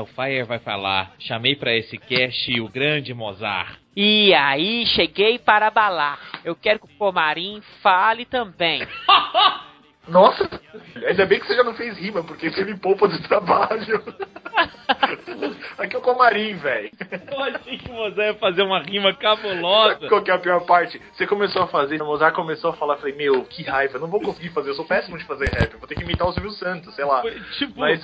O Fire vai falar. Chamei pra esse cast o grande Mozart. E aí, cheguei para balar. Eu quero que o Comarim fale também. Nossa, ainda bem que você já não fez rima, porque você me poupa do trabalho. Aqui é o Comarim, velho. Eu achei que o Mozart ia fazer uma rima cabulosa. Qual que é a pior parte? Você começou a fazer, o Mozart começou a falar, falei, meu, que raiva, não vou conseguir fazer, eu sou péssimo de fazer rap, vou ter que imitar o Silvio Santos, sei lá. Tipo, Mas,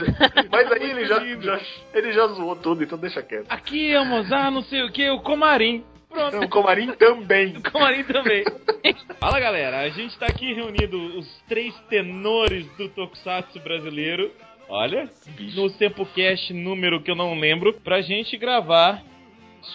mas aí ele já, já, ele já zoou tudo, então deixa quieto. aqui é o Mozart, não sei o que, o Comarim. Pronto. O Comarim também. O Comarim também. Fala galera, a gente tá aqui reunido os três tenores do Tokusatsu brasileiro. Olha, no Tempocast número que eu não lembro, pra gente gravar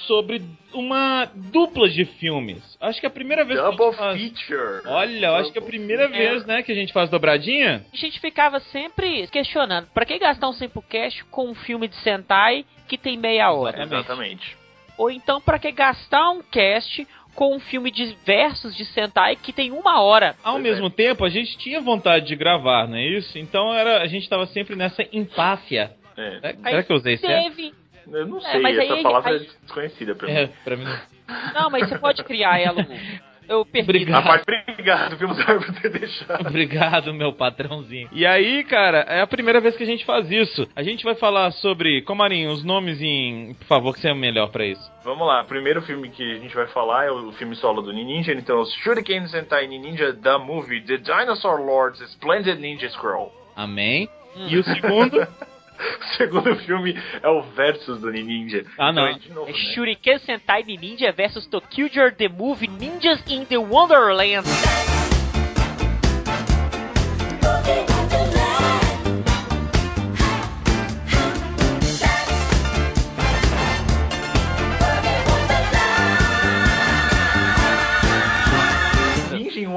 sobre uma dupla de filmes. Acho que é a primeira vez que a Double gente faz... feature. Olha, eu acho que é a primeira É. vez, né, que a gente faz dobradinha. A gente ficava sempre questionando, pra que gastar um tempo cash com um filme de Sentai que tem meia hora? Exatamente. Ou então pra que gastar um cast com um filme de versos de Sentai que tem uma hora? Ao Pois mesmo é. tempo, a gente tinha vontade de gravar, não é isso? Então era, a gente tava sempre nessa empáfia. É. É, Será que eu usei certo? Teve. Eu não É, sei, mas aí- essa palavra aí- é desconhecida pra mim. É, pra mim. Não, mas você pode criar ela. Eu perdi. Obrigado. A parte, obrigado, viu, Mozart, por ter deixado. Obrigado, meu patrãozinho. E aí, cara, é a primeira vez que a gente faz isso. A gente vai falar sobre, Comarinho, os nomes em. Por favor, que você é melhor pra isso. Vamos lá, o primeiro filme que a gente vai falar é o filme solo do Ninja, então Shuriken Sentai Ninja The Movie The Dinosaur Lord's Splendid Ninja Scroll. Amém. Hum. E o segundo. O segundo filme é o Versus do Ninja. Ah, não. Então, de novo, É né? Shuriken Sentai Ninja vs Tokyo The Movie Ninjas in the Wonderland.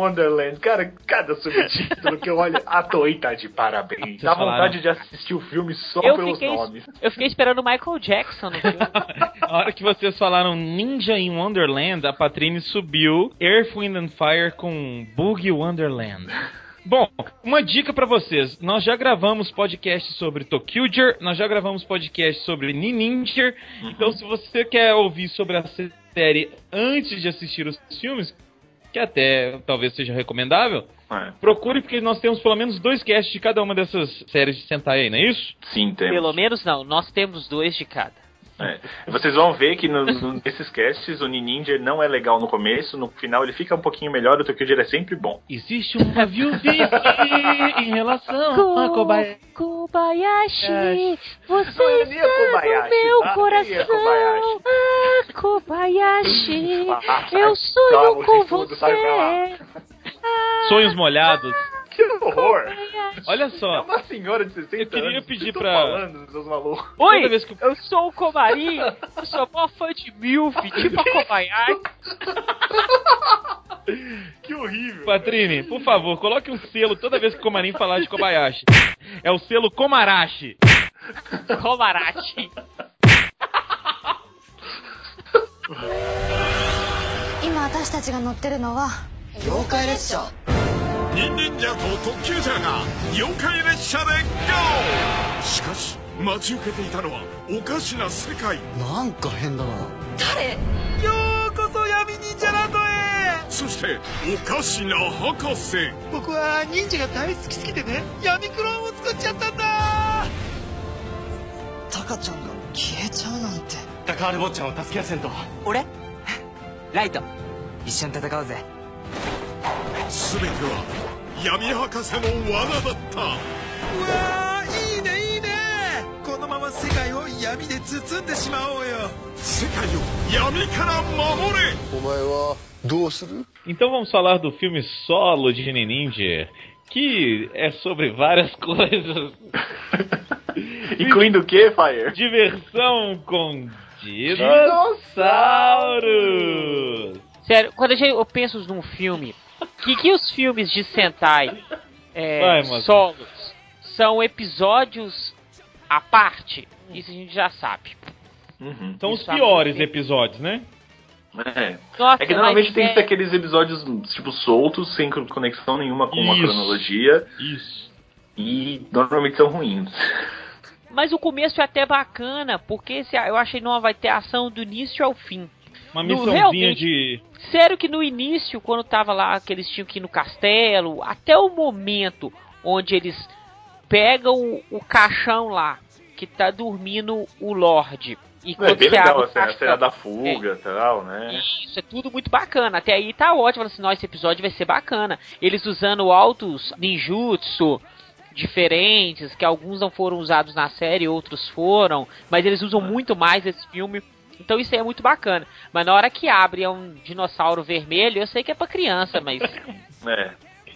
Wonderland, cara, cada subtítulo que eu olho, a Toei tá de parabéns. Vocês Dá falaram. vontade de assistir o filme só Eu pelos fiquei, nomes. eu fiquei esperando o Michael Jackson no filme. A hora que vocês falaram Ninja in Wonderland, a Patrine subiu Earth, Wind and Fire com Boogie Wonderland. Bom, uma dica pra vocês. Nós já gravamos podcast sobre Tokyuger, nós já gravamos podcast sobre Ninja. Então, se você quer ouvir sobre a série antes de assistir os filmes, que até talvez seja recomendável, É, procure porque nós temos pelo menos dois casts de cada uma dessas séries de Sentai aí, não é isso? sim, temos. Pelo menos não, nós temos dois de cada. É. Vocês vão ver que no- no- nesses casts o Ninja não é legal no começo, no final ele fica um pouquinho melhor, o Tokyo é sempre bom. Existe uma viuvice em relação a Kobayashi. Kobayashi, você é nem a está Kobayashi, no meu tá? A coração. Kobayashi. Ah, Kobayashi, Ah, eu sonho calma, com você. Ah, Sonhos molhados. Que horror! Kobayashi. Olha É só. uma senhora de 60 Eu queria anos. pedir Vocês tão pra- falando, seus malucos. Toda Oi, vez que- eu sou o Komarim, eu sou mó fã de Milf, tipo a Kobayashi. Que horrível. Patrine, por favor, coloque um selo toda vez que o Comarim falar de Kobayashi. É o selo Komarashi. Komarashi. 今私たちが乗ってるのは妖怪列車 ニンニンジャと特急ジャーが妖怪列車で GO! しかし待ち受けていたのはおかしな世界。なんか変だな。誰？ようこそ闇忍者ランドへそしておかしな博士。僕は忍者が大好きすぎてね闇クローンを作っちゃったんだ！タカちゃんが消えちゃうなんて。タカール坊ちゃんを助けやせんと。俺？ライト。一緒に戦おうぜ 全ては闇博士の罠だったうわーいいねいいねこのまま世界を闇で包んでしまおうよ世界を闇から守れお前はどうする Então vamos falar do filme solo de Ninja, que é sobre várias coisas. Incluindo o que, Fire? Diversão com dinossauros. Sério, quando a gente- eu penso num filme, que que os filmes de Sentai é, Vai, solos são episódios à parte? Isso a gente já sabe. Uhum. São os Isso há piores episódios, né? É. Nossa, É que normalmente tem é- aqueles episódios, tipo, soltos, sem conexão nenhuma com a cronologia, Isso. e normalmente são ruins. Mas o começo é até bacana, porque eu achei que não vai ter ação do início ao fim. Uma No- missãozinha realmente- de. Sério que no início, quando tava lá, que eles tinham que ir no castelo, até o momento onde eles pegam o, o caixão lá, que tá dormindo o Lorde. E É quando bem legal assim, a cena da fuga e tal, né? Isso, é tudo muito bacana. Até aí tá ótimo. Assim, esse episódio vai ser bacana. Eles usando altos ninjutsu diferentes, que alguns não foram usados na série, outros foram, mas eles usam muito mais esse filme. Então isso aí é muito bacana. Mas na hora que abre é um dinossauro vermelho, eu sei que é pra criança, mas É.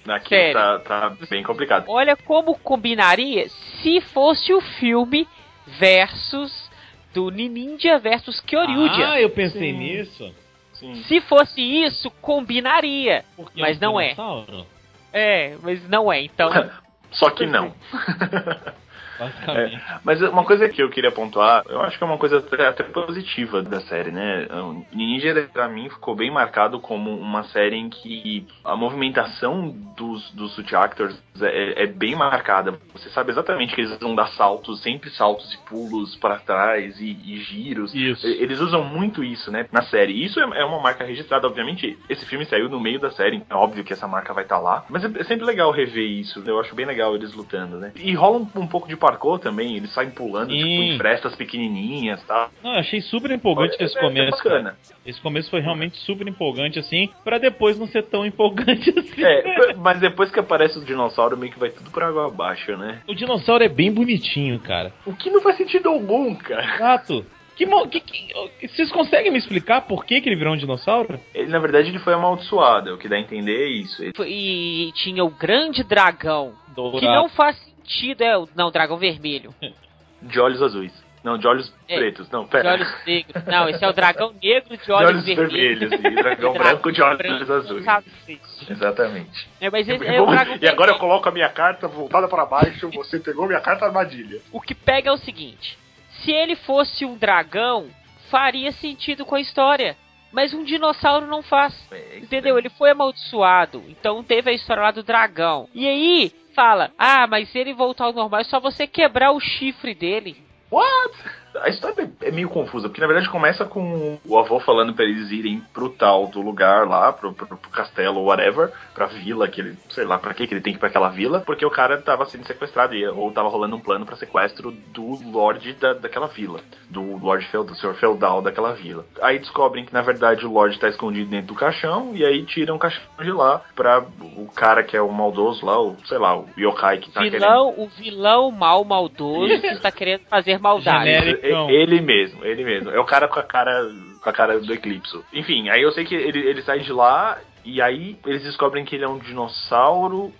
Aqui Sério. tá, tá bem complicado. olha como combinaria se fosse o filme versus do Ninja versus Kyoryuja. Ah, eu pensei Sim. nisso. Sim. Se fosse isso, combinaria. Porque Mas um não é. dinossauro, É, mas não é, então. Só que não. Basicamente. É, mas uma coisa que eu queria pontuar, eu acho que é uma coisa até, até positiva da série, né? O Ninja, pra mim, ficou bem marcado como uma série em que a movimentação dos, dos suit actors é, é bem marcada. Você sabe exatamente que eles vão dar saltos, sempre saltos e pulos para trás e, e giros. Isso. Eles usam muito isso, né, na série. Isso é é uma marca registrada, obviamente. Esse filme saiu no meio da série, então é óbvio que essa marca vai estar lá. Mas é é sempre legal rever isso. Eu acho bem legal eles lutando, né? E rola um, um pouco de parkour também. Eles saem pulando, tipo, em frestas pequenininhas, tá? Não, eu achei super empolgante esse É- é começo. bacana. Esse começo foi realmente super empolgante, assim, pra depois não ser tão empolgante assim. É, mas depois que aparece o dinossauro, meio que vai tudo por água abaixo, né? O dinossauro é bem bonitinho, cara. O que não faz sentido algum, cara. Exato. Que, que, que- vocês conseguem me explicar por que, que ele virou um dinossauro? Ele, na verdade, ele foi amaldiçoado. O que dá a entender é isso. Ele- E tinha o grande dragão. Dourado. Que não faz sentido, é o. Não, dragão vermelho. De olhos azuis. Não, de olhos É, pretos. Não, De pera. olhos negros. Não, esse é o dragão negro de De olhos, olhos vermelhos. vermelhos. E dragão branco de olhos azuis. azuis. Exatamente. É, mas esse é o dragão e agora eu coloco a minha carta voltada para baixo. Você pegou minha carta armadilha. O que pega é o seguinte: se ele fosse um dragão, faria sentido com a história. Mas um dinossauro não faz. Entendeu? Ele foi amaldiçoado. Então teve a história lá do dragão. E aí fala: Ah, mas se ele voltar ao normal, é só você quebrar o chifre dele. What? A história é meio confusa, porque na verdade começa com o avô falando pra eles irem pro tal do lugar lá, pro, pro, pro castelo ou whatever, pra vila, que ele, sei lá pra que que ele tem que ir pra aquela vila, porque o cara tava sendo sequestrado, e- ou tava rolando um plano pra sequestro do Lorde da, daquela vila, do Lorde Feudal, do Senhor Feudal daquela vila. Aí descobrem que na verdade o Lorde tá escondido dentro do caixão, e aí tiram o caixão de lá pra o cara que é o maldoso lá, o, sei lá, o yokai que tá querendo vilão, o vilão mal maldoso que está querendo fazer maldade. Genérico. Ele mesmo, ele mesmo. É o cara com a cara com a cara do eclipso. Enfim, aí eu sei que ele, ele sai de lá e aí eles descobrem que ele é um dinossauro.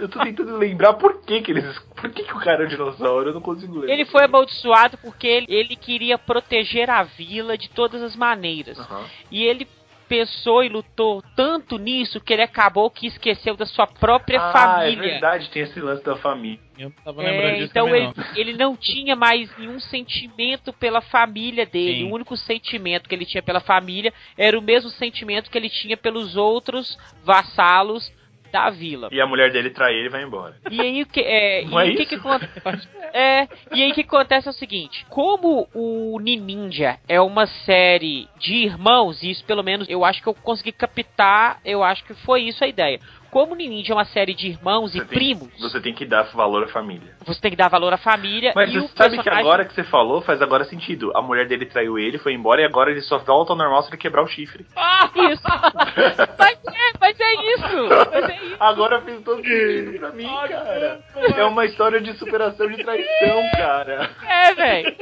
Eu tô tentando lembrar por que que eles. Por que que o cara é um dinossauro? Eu não consigo lembrar. Ele foi amaldiçoado porque ele, ele queria proteger a vila de todas as maneiras. Aham. E ele pensou e lutou tanto nisso que ele acabou que esqueceu da sua própria ah, é família. verdade, tem esse lance da família. Eu tava lembrando É, disso então ele, não. ele não tinha mais nenhum sentimento pela família dele. Sim. O único sentimento que ele tinha pela família era o mesmo sentimento que ele tinha pelos outros vassalos da vila. E a mulher dele trai ele e vai embora. E aí o que é, Não é e o que, isso? que acontece? É, e aí o que acontece é o seguinte, como o Ninja é uma série de irmãos, e isso pelo menos eu acho que eu consegui captar, eu acho que foi isso a ideia. Como o Ninja é uma série de irmãos e Você tem- primos, Você tem que dar valor à família. você tem que dar valor à família Mas e você o sabe que agora que você falou, faz agora sentido. A mulher dele traiu ele, foi embora e agora ele só volta ao normal se ele quebrar o chifre. Ah, isso! mas, é, mas é isso! Mas é isso! Agora fez todo sentido pra mim, cara. É uma história de superação de traição, cara. É, velho!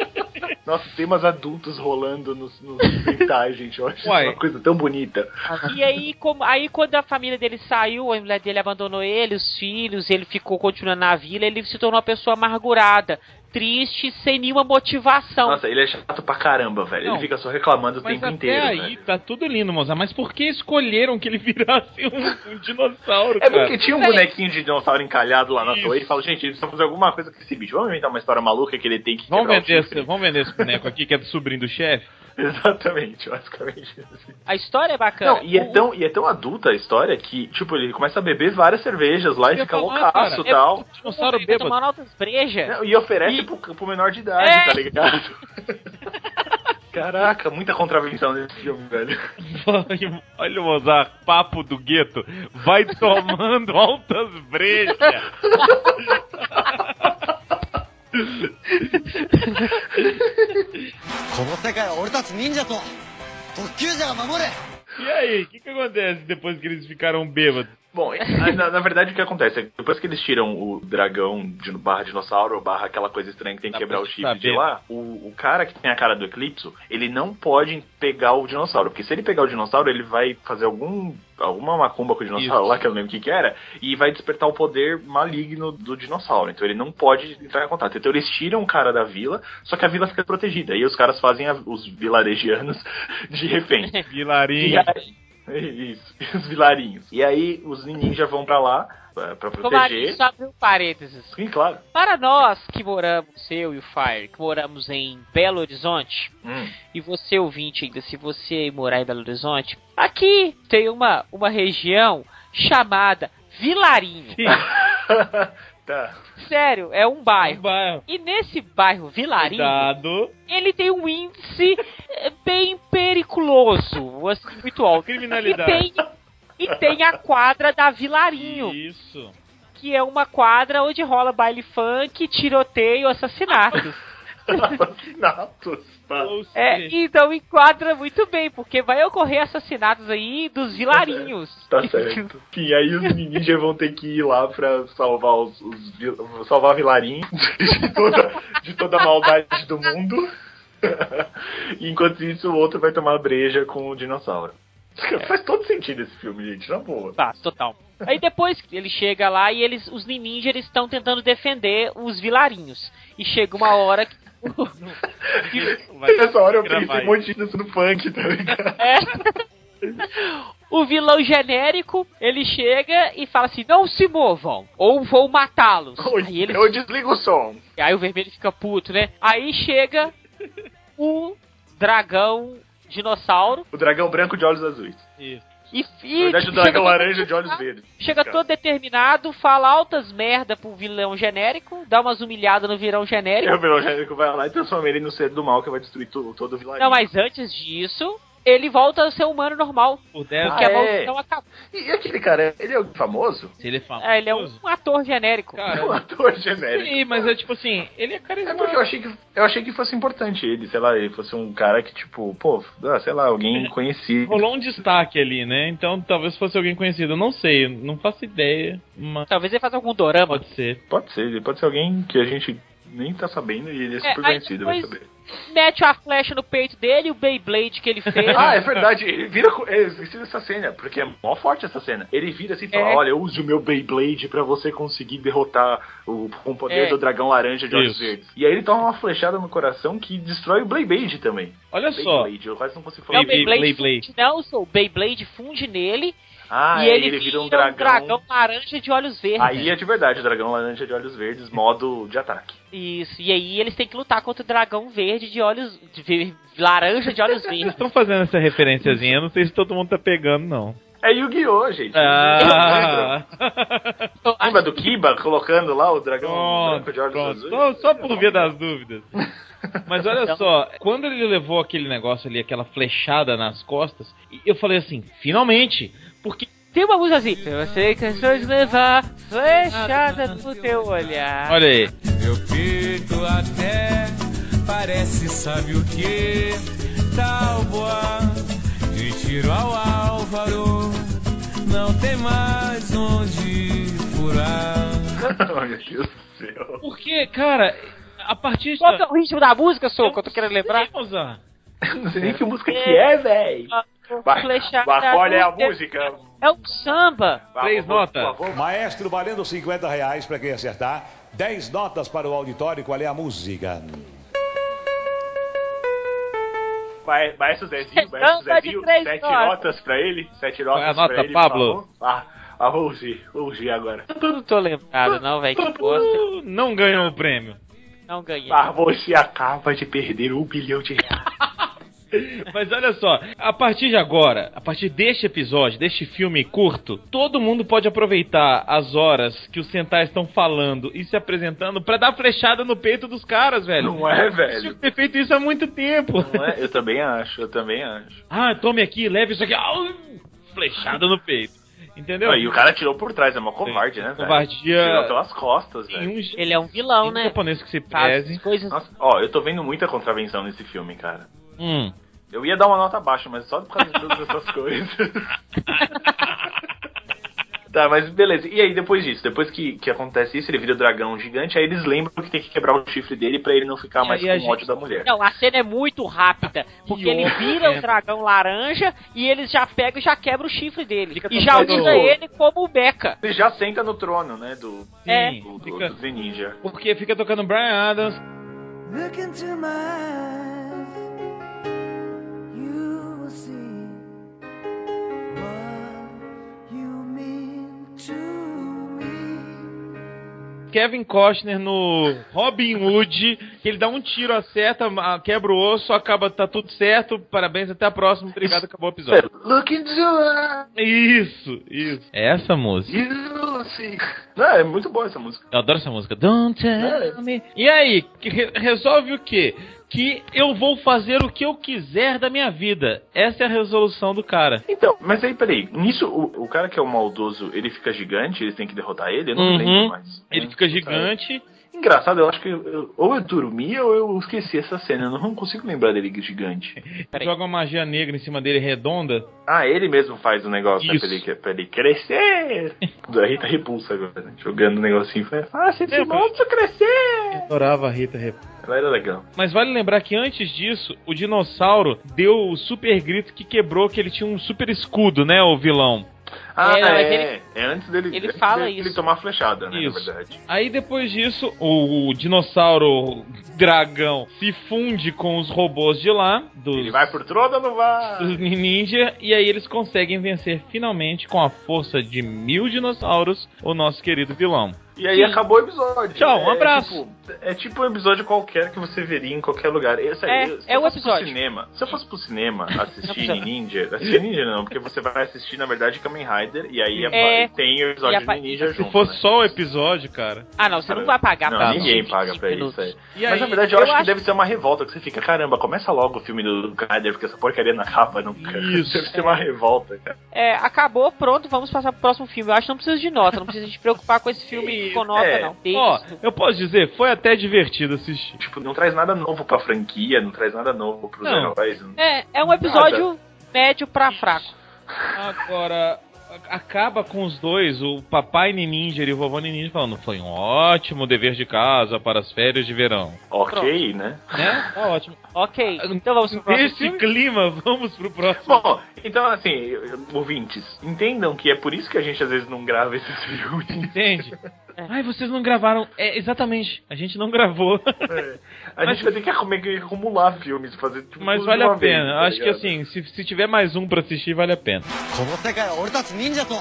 Nossa, temas adultos rolando nos, nos gente. Eu acho Uai. uma coisa tão bonita. E aí, como, aí quando a família dele saiu, mulher dele abandonou ele, os filhos, ele ficou continuando na vila, ele se tornou uma pessoa amargurada, triste, sem nenhuma motivação. Nossa, ele é chato pra caramba, velho. Não. Ele fica só reclamando o Mas tempo até inteiro, aí velho. tá tudo lindo, moça. Mas por que escolheram que ele virasse um, um dinossauro, É cara? porque tinha um bonequinho de dinossauro encalhado lá na Isso. torre e falou, gente, eles precisam fazer alguma coisa com esse bicho. Vamos inventar uma história maluca que ele tem que Vamos vender, esse, vamos vender esse boneco aqui que é do sobrinho do chefe? Exatamente, basicamente. assim. A história é bacana. Não, e é, tão, e é tão adulta a história que, tipo, ele começa a beber várias cervejas lá e fica loucaço e tal. Dinossauro Vai bêbado. tomar altas brejas. Não, E oferece feito pro, pro menor de idade, É. tá ligado? Caraca, muita contravenção nesse filme, velho. Vai- Olha o Mozart, papo do gueto. Vai tomando altas brejas. この世界は俺たち忍者と特急者が守れ E aí, o que, que acontece depois que eles ficaram bêbados? Bom, na, na verdade o que acontece é que depois que eles tiram o dragão de barra dinossauro, barra aquela coisa estranha que tem que Dá quebrar o chip de lá, o, o cara que tem a cara do Eclipso, ele não pode pegar o dinossauro, porque se ele pegar o dinossauro, ele vai fazer algum alguma macumba com o dinossauro Isso. lá, que eu não lembro o que que era, e vai despertar o poder maligno do dinossauro. Então ele não pode entrar em contato. Então eles tiram o cara da vila, só que a vila fica protegida. E os caras fazem a- os vilarejianos de refém. Vilarinho. aí, isso, os vilarinhos. E aí os ninjas vão pra lá pra, proteger. só abriu um parênteses. Sim, claro. Para nós que moramos, eu e o Fire, que moramos em Belo Horizonte, Hum. e você ouvinte ainda, se você morar em Belo Horizonte, aqui tem uma, uma região chamada Vilarinho. tá. Sério, é um bairro. Bairro. E nesse bairro Vilarinho, Cuidado. ele tem um índice eh, bem periculoso, assim, muito alto. Criminalidade. E tem, e tem a quadra da Vilarinho, Isso. que é uma quadra onde rola baile funk, tiroteio, assassinatos. Assassinatos. Tá. É, então enquadra muito bem, porque vai ocorrer assassinatos aí dos vilarinhos. Tá certo. Enfim, aí os ninjas vão ter que ir lá pra salvar os, os salvar Vilarim de toda, de toda a maldade do mundo. Enquanto isso, o outro vai tomar breja com o dinossauro. Faz todo sentido esse filme, gente, na boa. Tá, total. Aí depois ele chega lá e eles, os ninjas eles estão tentando defender os vilarinhos. E chega uma hora que Nessa hora eu pensei um monte de no funk, tá ligado? É. O vilão genérico, ele chega e fala assim: não se movam, ou vou matá-los. Aí, eles, Eu desligo o som. aí o vermelho fica puto, né? Aí chega o dragão dinossauro O dragão branco de olhos azuis. Isso. E, Na e verdade, o chega dragão todo laranja de olhos determinado- verdes. Chega todo determinado, fala altas merda pro vilão genérico, dá umas humilhadas no vilão E genérico. o vilão genérico vai lá e transforma ele no ser do mal que vai destruir tu- todo o vilarejo. Não, mas antes disso, ele volta a ser humano normal. 10 Porque Ah, a é? maldição acabou. E aquele cara, ele é famoso? Se ele é famoso. É, ele é um ator genérico. Cara, um ator genérico. Sim, mas é tipo assim, ele é É carismático. porque eu achei, que, eu achei que fosse importante ele, sei lá, ele fosse um cara que, tipo, pô, ah, sei lá, alguém conhecido. Rolou um destaque ali, né? Então talvez fosse alguém conhecido. Eu não sei, não faço ideia, mas Talvez ele faça algum dorama. pode ser. Pode ser, pode ser alguém que a gente nem tá sabendo e ele é super aí conhecido, vai saber. Mete a flecha no peito dele, o Beyblade que ele fez. Ah, é verdade, ele vira. com- Eu esqueci dessa cena, porque é mó forte essa cena. Ele vira assim e fala: É. Olha, use o meu Beyblade pra você conseguir derrotar o, com o poder É. do dragão laranja de olhos verdes. E aí ele toma uma flechada no coração que destrói o Beyblade também. Olha só, Beyblade, eu quase não consigo Não, falar. o Beyblade, Beyblade. funde, não, sou, o Beyblade funde nele Ah, e é, ele, vira um dragão. dragão. laranja de olhos verdes. Aí é de verdade, o dragão laranja de olhos verdes, modo de ataque. Isso, e aí eles têm que lutar contra o dragão verde de olhos. de ver- laranja de olhos vocês verdes. estão fazendo essa referenciazinha, eu não sei se todo mundo tá pegando, não. É Yu-Gi-Oh, gente. Ah. Lembra do Kiba colocando lá o dragão Pronto, branco de olhos pronto. azuis? Só, só por via das dúvidas. Mas olha Então- só, quando ele levou aquele negócio ali, aquela flechada nas costas, eu falei assim, finalmente, porque Tem uma música assim. Se você cansou de levar flechada no teu olhar. olha aí, Meu peito até parece, sabe o que? Talboa de tiro ao álvaro, não tem mais onde furar. Meu Deus do céu. porque, cara, a partir Qual que é o ritmo da música, sou que eu tô querendo lembrar? Mozart. Não sei nem que música que é, véi. Vai, Flechada vai, qual é a música? É o samba. Três notas. Maestro valendo 50 reais para quem acertar. 10 notas para o auditório. Qual é a música? Maestro Zezinho, Maestro de Zezinho, sete notas. notas pra ele, sete Qual é a notas nota, pra ele, Pablo? Ah, ah, vamos ouvir, ouvir agora. Não tô lembrado, não, velho. Que bosta. Não ganhou o prêmio. Não ganhei. Ah, você acaba de perder um bilhão de reais. Mas olha só, a partir de agora, a partir deste episódio, deste filme curto, todo mundo pode aproveitar as horas que os Sentais estão falando e se apresentando pra dar flechada no peito dos caras, velho. Não é, velho? que ter feito isso há muito tempo. Não é? Eu também acho, eu também acho. Ah, tome aqui, leve isso aqui. Flechada no peito. Entendeu? Ah, E o cara tirou por trás, é uma covarde, né? velho? Covardia. Tirou pelas costas, velho. um Ele é um vilão, tem um né? japonês que se preze. as coisas. Nossa, ó, eu tô vendo muita contravenção nesse filme, cara. Hum. Eu ia dar uma nota baixa, mas só por causa de todas essas coisas. Tá, mas beleza. E aí, depois disso, depois que, que acontece isso, ele vira o dragão gigante, aí eles lembram que tem que quebrar o chifre dele pra ele não ficar E mais com a gente- ódio da mulher. Não, a cena é muito rápida, porque E ele vira o dragão laranja e eles já pegam e já quebram o chifre dele. Fica E já usa ele como beca. Ele já senta no trono, né, do, É. Do, do, fica- do The Ninja. porque fica tocando Brian Adams. Look into my Kevin Costner no Robin Hood, que ele dá um tiro, acerta, quebra o osso, acaba, tá tudo certo, parabéns, até a próxima, obrigado, acabou o episódio. Look into Isso, isso. É essa música. Não, é muito boa essa música. Eu adoro essa música. Don't tell É. me. E aí, resolve o quê? Que eu vou fazer o que eu quiser da minha vida. Essa é a resolução do cara. Então, mas aí, peraí. Nisso, o, o cara que é o maldoso, ele fica gigante, eles têm que derrotar ele? Eu não Uhum. lembro mais. Ele É, fica cara. gigante. Engraçado, eu acho que eu- eu- ou eu dormi ou eu esqueci essa cena. Eu não consigo lembrar dele gigante. Peraí. Joga uma magia negra em cima dele redonda. Ah, ele mesmo faz o negócio né, pra, ele, pra ele crescer. Da Rita repulsa agora, né? Jogando um negocinho. Ah, se esse monstro crescer! Adorava a Rita Rep. Ela era legal. Mas vale lembrar que antes disso, o dinossauro deu o super grito que quebrou que ele tinha um super escudo, né, o vilão. Ah, É, é. mas É, ele- antes dele, ele antes fala dele isso. tomar a flechada, né, Isso. na verdade. Aí depois disso, o, o dinossauro dragão se funde com os robôs de lá, dos, Ele vai por trono ou não vai? dos ninja, e aí eles conseguem vencer finalmente com a força de mil dinossauros o nosso querido vilão. E aí Sim. acabou o episódio. Tchau, um É abraço. tipo- é tipo um episódio qualquer que você veria em qualquer lugar. Esse, É, eu- é o episódio. Cinema, se eu fosse pro cinema assistir. Ninja, assistir Ninja não, porque você vai assistir na verdade Kamen Rider e aí É. tem o episódio apa- de Ninja Se junto. fosse né? só o episódio, cara. Ah, não, você não vai pagar Não, pra ninguém paga 25 pra minutos. isso aí. E Mas na verdade eu, eu acho, acho- que deve ser uma revolta, que você fica, caramba, começa logo o filme do Kamen Rider, porque essa porcaria não acaba nunca. Isso. Deve ser uma revolta, cara. É, acabou, pronto, vamos passar pro próximo filme. Eu acho que não precisa de nota, não precisa se preocupar com esse filme com nota, É. não. Tem Ó, isso. eu posso dizer, foi até divertido assistir. Tipo, não traz nada novo pra franquia, não traz nada novo pros Não. heróis. É, é um episódio médio pra fraco. Agora, acaba com os dois, o papai Ninja e o vovô Ninja falando, foi um ótimo dever de casa para as férias de verão. Ok, né? Né? Tá ótimo. Ok, então vamos pro próximo Nesse filme. clima, vamos pro próximo. Bom, então assim, ouvintes, entendam que é por isso que a gente às vezes não grava esses filmes. Entende? É. Ai, vocês não gravaram. É, exatamente. A gente não gravou. É. A Mas- gente vai ter que acum- que acumular filmes, fazer tipo, Mas tudo vale de uma a pena. vez, tá Acho que ligado? assim, se, se tiver mais um pra assistir, vale a pena. この世界は俺たち忍者と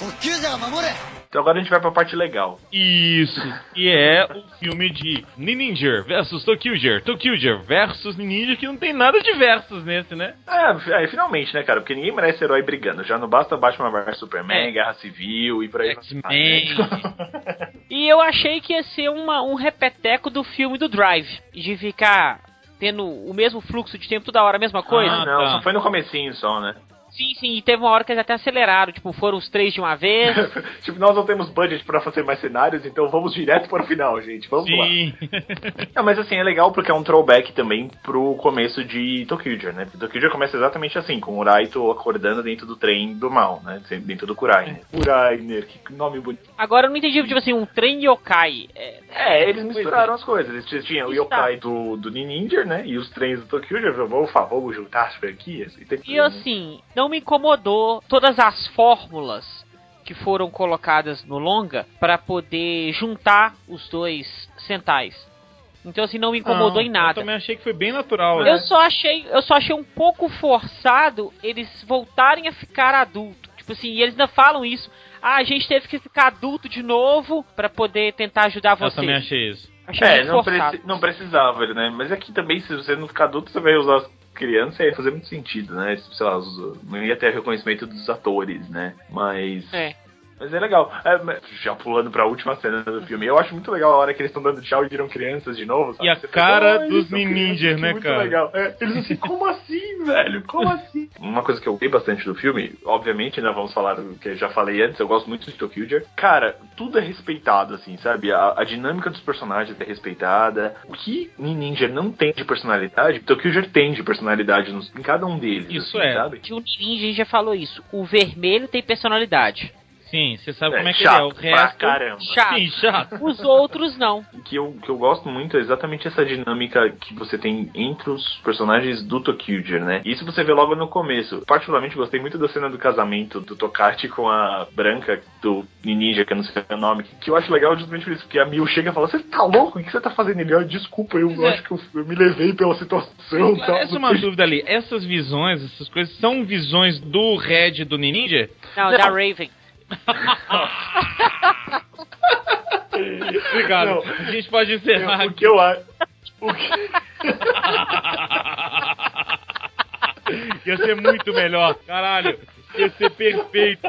特急者が守れ então agora a gente vai pra parte legal. Isso. E é o filme de Ninja versus Tokyo Tokyo versus Ninja, que não tem nada de versus nesse, né? É, aí finalmente, né, cara? Porque ninguém merece herói brigando. Já não basta Batman vs Superman, É. Guerra Civil e por aí X-Men. vai. né? E eu achei que ia ser uma, um repeteco do filme do Drive. De ficar tendo o mesmo fluxo de tempo toda hora, a mesma coisa. Ah, não, tá. só foi no comecinho só, né? Sim, sim, e teve uma hora que eles até aceleraram, tipo, foram os três de uma vez. tipo, nós não temos budget pra fazer mais cenários, então vamos direto para o final, gente. Vamos lá. Sim. Não, mas assim, é legal porque é um throwback também pro começo de Tokyo, né? Porque Tokyo começa exatamente assim, com o Raito acordando dentro do trem do mal, né? Dentro do Kurainer. Kurainer, que nome bonito. Agora eu não entendi, tipo assim, um trem yokai. É, É, eles misturaram as coisas. Eles tinham o yokai do, do Ninja, né? E os trens do Tokyo, vamos, vamos juntar as franquias. E, tem que- E assim, não me incomodou todas as fórmulas que foram colocadas no longa pra poder juntar os dois centais. Então assim, não me incomodou Não, em nada. Eu também achei que foi bem natural. né? Eu só achei, eu só achei um pouco forçado eles voltarem a ficar adulto. Tipo assim, e eles ainda falam isso. Ah, a gente teve que ficar adulto de novo pra poder tentar ajudar Eu vocês. também achei isso. Achei É, não, forçado. preci- não precisava, né? Mas aqui também, se você não ficar adulto, você vai usar criança ia fazer muito sentido, né? Sei lá, não ia ter reconhecimento dos atores, né? Mas. É. Mas é legal. É, mas já pulando pra última cena do filme, eu acho muito legal a hora que eles estão dando tchau e viram crianças de novo. sabe? E a Você cara "Ah, dos Ninjas, né, muito cara?" legal. É, eles assim, como assim, velho? Como assim? Uma coisa que eu gostei bastante do filme, obviamente, né, vamos falar do que eu já falei antes, eu gosto muito de Tokyo Cara, tudo é respeitado, assim, sabe? A, a dinâmica dos personagens é respeitada. O que Ninja não tem de personalidade, Tokyo tem de personalidade nos- em cada um deles. Isso assim, é. Sabe? O Ninja já falou isso. O vermelho tem personalidade. Sim, você sabe É, como é que ele é. O pra resto. caramba. Chato. Sim, chato. Os outros não. que eu, que eu gosto muito é exatamente essa dinâmica que você tem entre os personagens do Tokyuger, né? Isso você vê logo no começo. Particularmente gostei muito da cena do casamento do Tokachi com a branca do Ninja, que eu não sei o nome, que eu acho legal justamente por isso, porque a Mil chega e fala, você tá louco? O que você tá fazendo? Ele, "Ah, desculpa, eu é. acho que eu, eu me levei pela situação. tal, Essa é uma sei." dúvida ali. Essas visões, essas coisas, são visões do Red do Ninja? Não, Não. da Raven. Obrigado. Não. A gente pode encerrar Eu- o que eu acho... O que... Ia ser muito melhor. Caralho. Ia ser perfeito.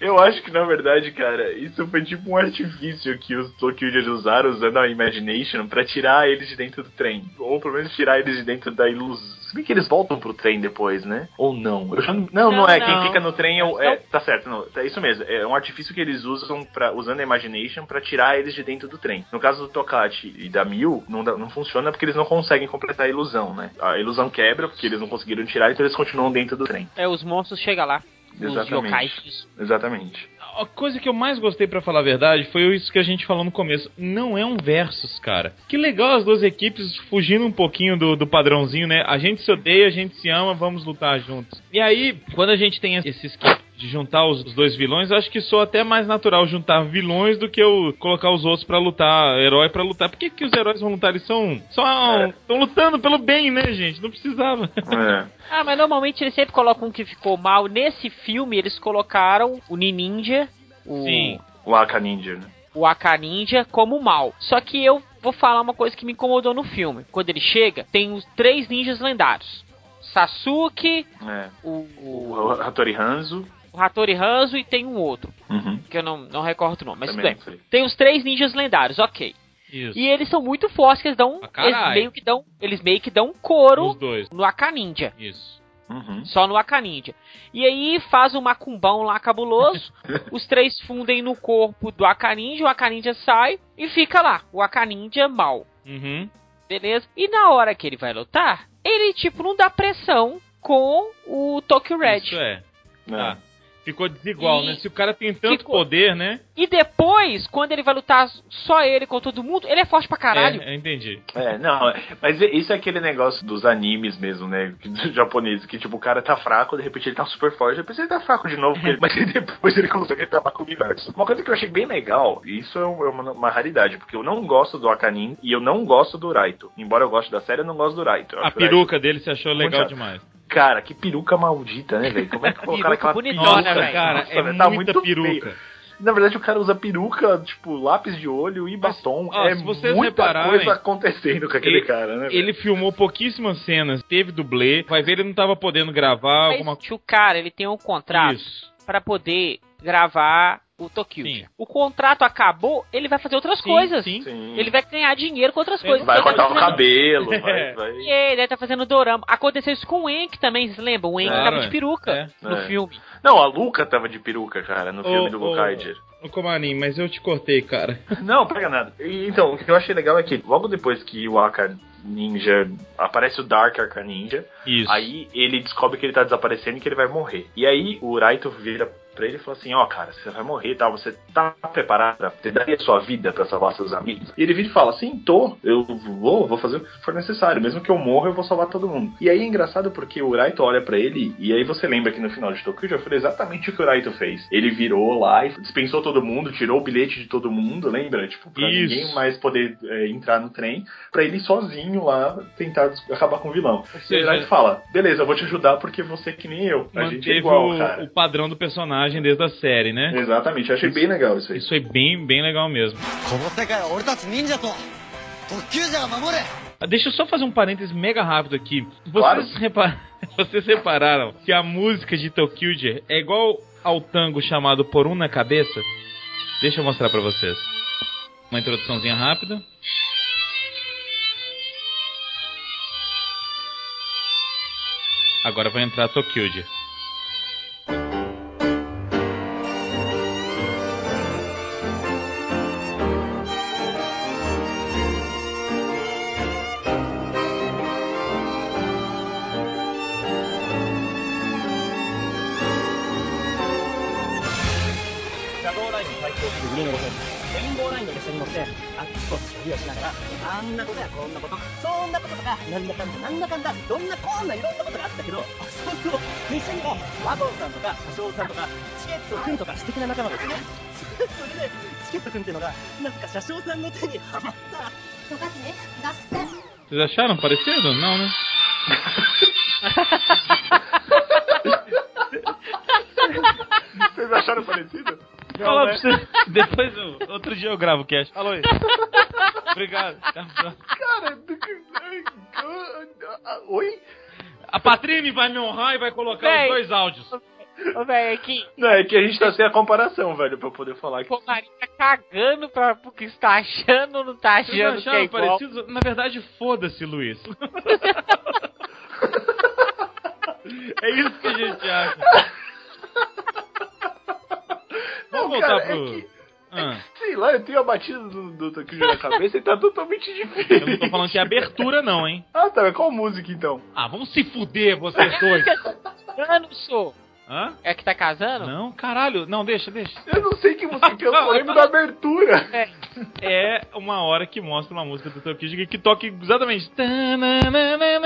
Eu acho que na verdade, cara, isso foi tipo um artifício que os Tokyugers usaram usando a Imagination pra tirar eles de dentro do trem. Ou pelo menos tirar eles de dentro da ilusão. Se bem que eles voltam pro trem depois, né? Ou não? Eu já não, não, não é. não. Quem fica no trem é, o- é. Tá certo, não. É isso mesmo. É um artifício que eles usam pra, usando a Imagination pra tirar eles de dentro do trem. No caso do Tokachi e da Mil, não, não funciona porque eles não conseguem completar a ilusão, né? A ilusão quebra porque eles não conseguiram tirar, então eles continuam dentro do trem. É, os monstros chegam lá. Exatamente. yokais. Exatamente. A coisa que eu mais gostei, pra falar a verdade, foi isso que a gente falou no começo. Não é um versus, cara. Que legal as duas equipes fugindo um pouquinho do, do padrãozinho, né? A gente se odeia, a gente se ama, vamos lutar juntos. E aí, quando a gente tem esse esquema de juntar os, os dois vilões, eu acho que soa até mais natural juntar vilões do que eu colocar os outros pra lutar, herói pra lutar. Por que, que os heróis vão lutar? Eles são. são estão lutando pelo bem, né, gente? Não precisava. É. Ah, mas normalmente eles sempre colocam um que ficou mal. Nesse filme, eles colocaram o Ninja, o, Sim. O Aka Ninja, né? o Aka Ninja como mal. Só que eu vou falar uma coisa que me incomodou no filme. Quando ele chega, tem os três ninjas lendários. Sasuke, É. o, O o, Hattori Hanzo. O Hattori Hanzo e tem um outro. Uhum. Que eu não, não recordo o nome, mas tudo bem. Tem os três ninjas lendários, ok. Isso. E eles são muito fortes, que eles dão. Pra Eles meio que dão. Eles meio que dão couro Os dois. no Aka Ninja. Isso. Uhum. Só no Aka Ninja. E aí faz um macumbão lá cabuloso. os três fundem no corpo do Aka Ninja, o Aka Ninja sai e fica lá. O Aka Ninja mal. Uhum. Beleza? E na hora que ele vai lutar, ele tipo não dá pressão com o Tokyo Red. Isso é. É. Ah, ficou desigual, E né? Se o cara tem tanto ficou- poder, né? E depois, quando ele vai lutar só ele com todo mundo, ele é forte pra caralho. É, eu entendi. É, não, mas isso é aquele negócio dos animes mesmo, né? Dos japoneses, que tipo, o cara tá fraco, de repente ele tá super forte, depois ele tá fraco de novo, mas aí depois ele consegue acabar com o universo. Uma coisa que eu achei bem legal, e isso é é uma, uma raridade, porque eu não gosto do Akanin e eu não gosto do Raito. Embora eu goste da série, eu não gosto do Raito. A o Raito- peruca dele você achou legal demais. Cara, que peruca maldita, né, velho? Como é que colocaram aquela bonitona, peruca, velho. Cara, Nossa, é velho, tá muita muito peruca. feio. Na verdade, o cara usa peruca, tipo, lápis de olho e batom. ó, é se vocês muita repararem, coisa acontecendo com aquele ele- cara, né? velho? Ele filmou pouquíssimas cenas, teve dublê. Vai ver, ele não tava podendo gravar Mas alguma o cara, ele tem um contrato pra poder gravar o Tokyo. Sim. O contrato acabou, ele vai fazer outras Sim, coisas. sim. Sim. Ele vai ganhar dinheiro com outras Ele coisas. Vai Ele cortar tá o cabelo, É. vai, vai. E ele deve tá fazendo dorama. Aconteceu isso com o Enk também, vocês lembram? O Enk Claro, tava é. de peruca É. no É. filme. Não, a Luca tava de peruca, cara, no filme Ô, do ô, Gokaiger. Ô, Comarim, mas eu te cortei, cara. Não, pega nada. Então, o que eu achei legal é que logo depois que o Aka Ninja aparece o Dark Aka Ninja, Isso. aí ele descobre que ele tá desaparecendo e que ele vai morrer. E aí o Raito vira pra ele e fala assim: Ó, cara, você vai morrer e tal, você tá preparado pra você daria sua vida pra salvar seus amigos? E ele vira e fala: Sim, tô, eu vou, vou fazer o que for necessário, mesmo que eu morra, eu vou salvar todo mundo. E aí é engraçado porque o Raito olha pra ele, e aí você lembra que no final de Tokyo já foi exatamente o que o Raito fez. Ele virou lá e dispensou todo mundo, tirou o bilhete de todo mundo, lembra? Tipo, pra Isso. ninguém mais poder é, entrar no trem, pra ele sozinho lá tentar acabar com o vilão. E o Raito fala: Beleza, eu vou te ajudar porque você é que nem eu. A gente é igual, o, cara. o padrão do personagem personagem desde a série, né? Exatamente, eu achei isso, bem legal isso aí. Isso foi bem, bem legal mesmo. Ah, deixa eu só fazer um parênteses mega rápido aqui. Vocês, claro. Vocês repararam que a música de Tokyo é igual ao tango chamado Por Um na Cabeça? Deixa eu mostrar para vocês. Uma introduçãozinha rápida. Agora vai entrar Tokyo. 素敵な仲間がいてねそれでチケットくんっていうのがなぜか車掌さんの手にはまった。 Vocês acharam parecido? Não, né? Vocês acharam parecido? Fala né? pra você. Depois, eu- outro dia eu gravo o cast. Falou aí. Obrigado. Cara, do que- Oi? A Patrine vai me honrar e vai colocar Véi. os dois áudios. Ô, velho, é que Não, é que a gente tá sem a comparação, velho, pra eu poder falar que. o Marinho tá cagando pra, pro que está achando ou não tá Vocês não achando que é parecidos? Na verdade, foda-se, Luiz. é isso que a gente acha. Vamos Não, voltar cara, pro. é que- Ah, Sei lá, eu tenho a batida do, do Tokyo na cabeça e tá totalmente eu diferente. não tô falando que é abertura, não, hein? Ah, tá, mas qual música então? Ah, vamos se fuder, vocês dois. Casando, sou. Hã? É que tá casando? Não, caralho. Não, deixa, deixa. Eu não sei que música que eu lembro da abertura. É. É uma hora que mostra uma música do Tokyo que toca exatamente. Tananana.